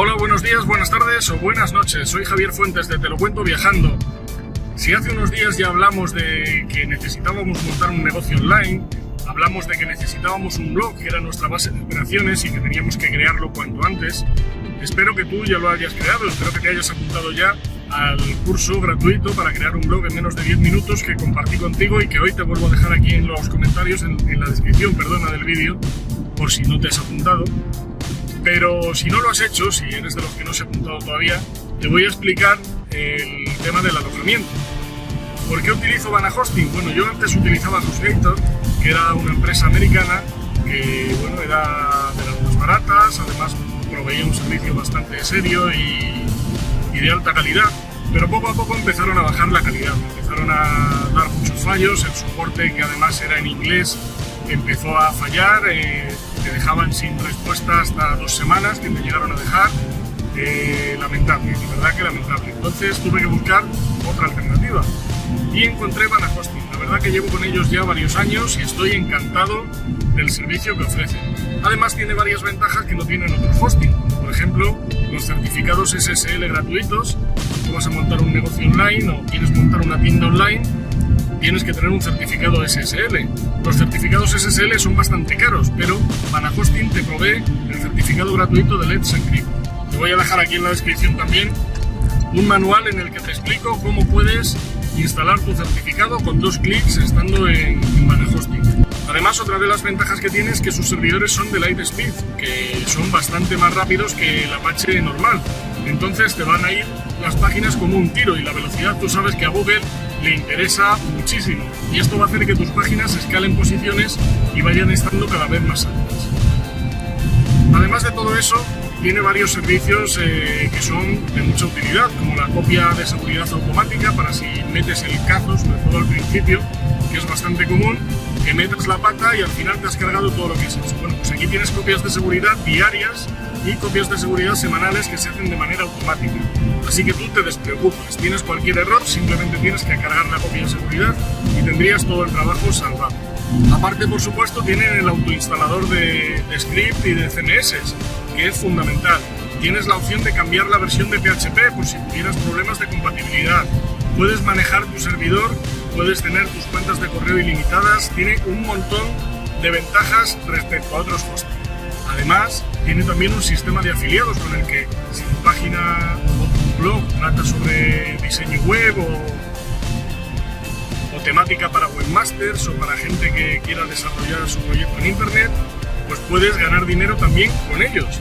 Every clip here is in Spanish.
Hola, buenos días, buenas tardes o buenas noches. Soy Javier Fuentes de Te lo cuento viajando. Si hace unos días ya hablamos de que necesitábamos montar un negocio online, hablamos de que necesitábamos un blog que era nuestra base de operaciones y que teníamos que crearlo cuanto antes, espero que tú ya lo hayas creado, espero que te hayas apuntado ya al curso gratuito para crear un blog en menos de 10 minutos que compartí contigo y que hoy te vuelvo a dejar aquí en los comentarios, en, la descripción, perdona, del vídeo, por si no te has apuntado. Pero si no lo has hecho, si eres de los que no se ha apuntado todavía, te voy a explicar el tema del alojamiento. ¿Por qué utilizo Vana Hosting? Bueno, yo antes utilizaba HostGator, que era una empresa americana que bueno, era de las más baratas, además proveía un servicio bastante serio y, y de alta calidad, pero poco a poco empezaron a bajar la calidad, empezaron a dar muchos fallos, el soporte que además era en inglés empezó a fallar, eh, te dejaban sin respuesta hasta dos semanas que me llegaron a dejar. Eh, lamentable, de verdad que lamentable. Entonces tuve que buscar otra alternativa y encontré Vana Hosting. La verdad que llevo con ellos ya varios años y estoy encantado del servicio que ofrecen. Además tiene varias ventajas que no tienen otros hosting. Por ejemplo, los certificados SSL gratuitos. Tú vas a montar un negocio online o quieres montar una tienda online, tienes que tener un certificado SSL. Los certificados SSL son bastante caros, pero Hosting te provee el certificado gratuito de Let's Encrypt. Te voy a dejar aquí en la descripción también un manual en el que te explico cómo puedes instalar tu certificado con dos clics estando en, en Hosting. Además, otra de las ventajas que tiene es que sus servidores son de Lightspeed, que son bastante más rápidos que el Apache normal. Entonces te van a ir las páginas como un tiro y la velocidad tú sabes que a Google le interesa muchísimo. Y esto va a hacer que tus páginas escalen posiciones y vayan estando cada vez más altas. Además de todo eso, tiene varios servicios eh, que son de mucha utilidad, como la copia de seguridad automática para si metes el cazo, sobre todo al principio, que es bastante común, que metas la pata y al final te has cargado todo lo que es hecho. Bueno, pues aquí tienes copias de seguridad diarias y copias de seguridad semanales que se hacen de manera automática. Así que tú te despreocupes, tienes cualquier error, simplemente tienes que cargar la copia de seguridad y tendrías todo el trabajo salvado. Aparte, por supuesto, tienen el autoinstalador de, script y de CMS, que es fundamental. Tienes la opción de cambiar la versión de PHP por si tuvieras problemas de compatibilidad. Puedes manejar tu servidor, puedes tener tus cuentas de correo ilimitadas, tiene un montón de ventajas respecto a otros hosting. Además, tiene también un sistema de afiliados con el que si tu página o tu blog trata sobre diseño web o, o temática para webmasters o para gente que quiera desarrollar su proyecto en internet, pues puedes ganar dinero también con ellos.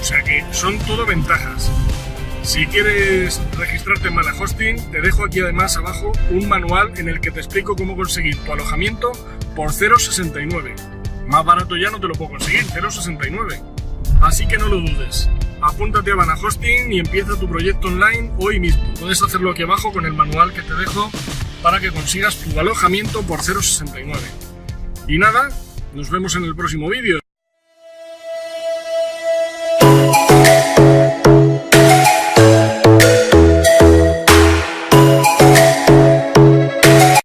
O sea que son todo ventajas. Si quieres registrarte en Mana Hosting, te dejo aquí además abajo un manual en el que te explico cómo conseguir tu alojamiento por 0,69. Más barato ya no te lo puedo conseguir, 0,69. Así que no lo dudes. Apúntate a Vana Hosting y empieza tu proyecto online hoy mismo. Puedes hacerlo aquí abajo con el manual que te dejo para que consigas tu alojamiento por 0,69. Y nada, nos vemos en el próximo vídeo.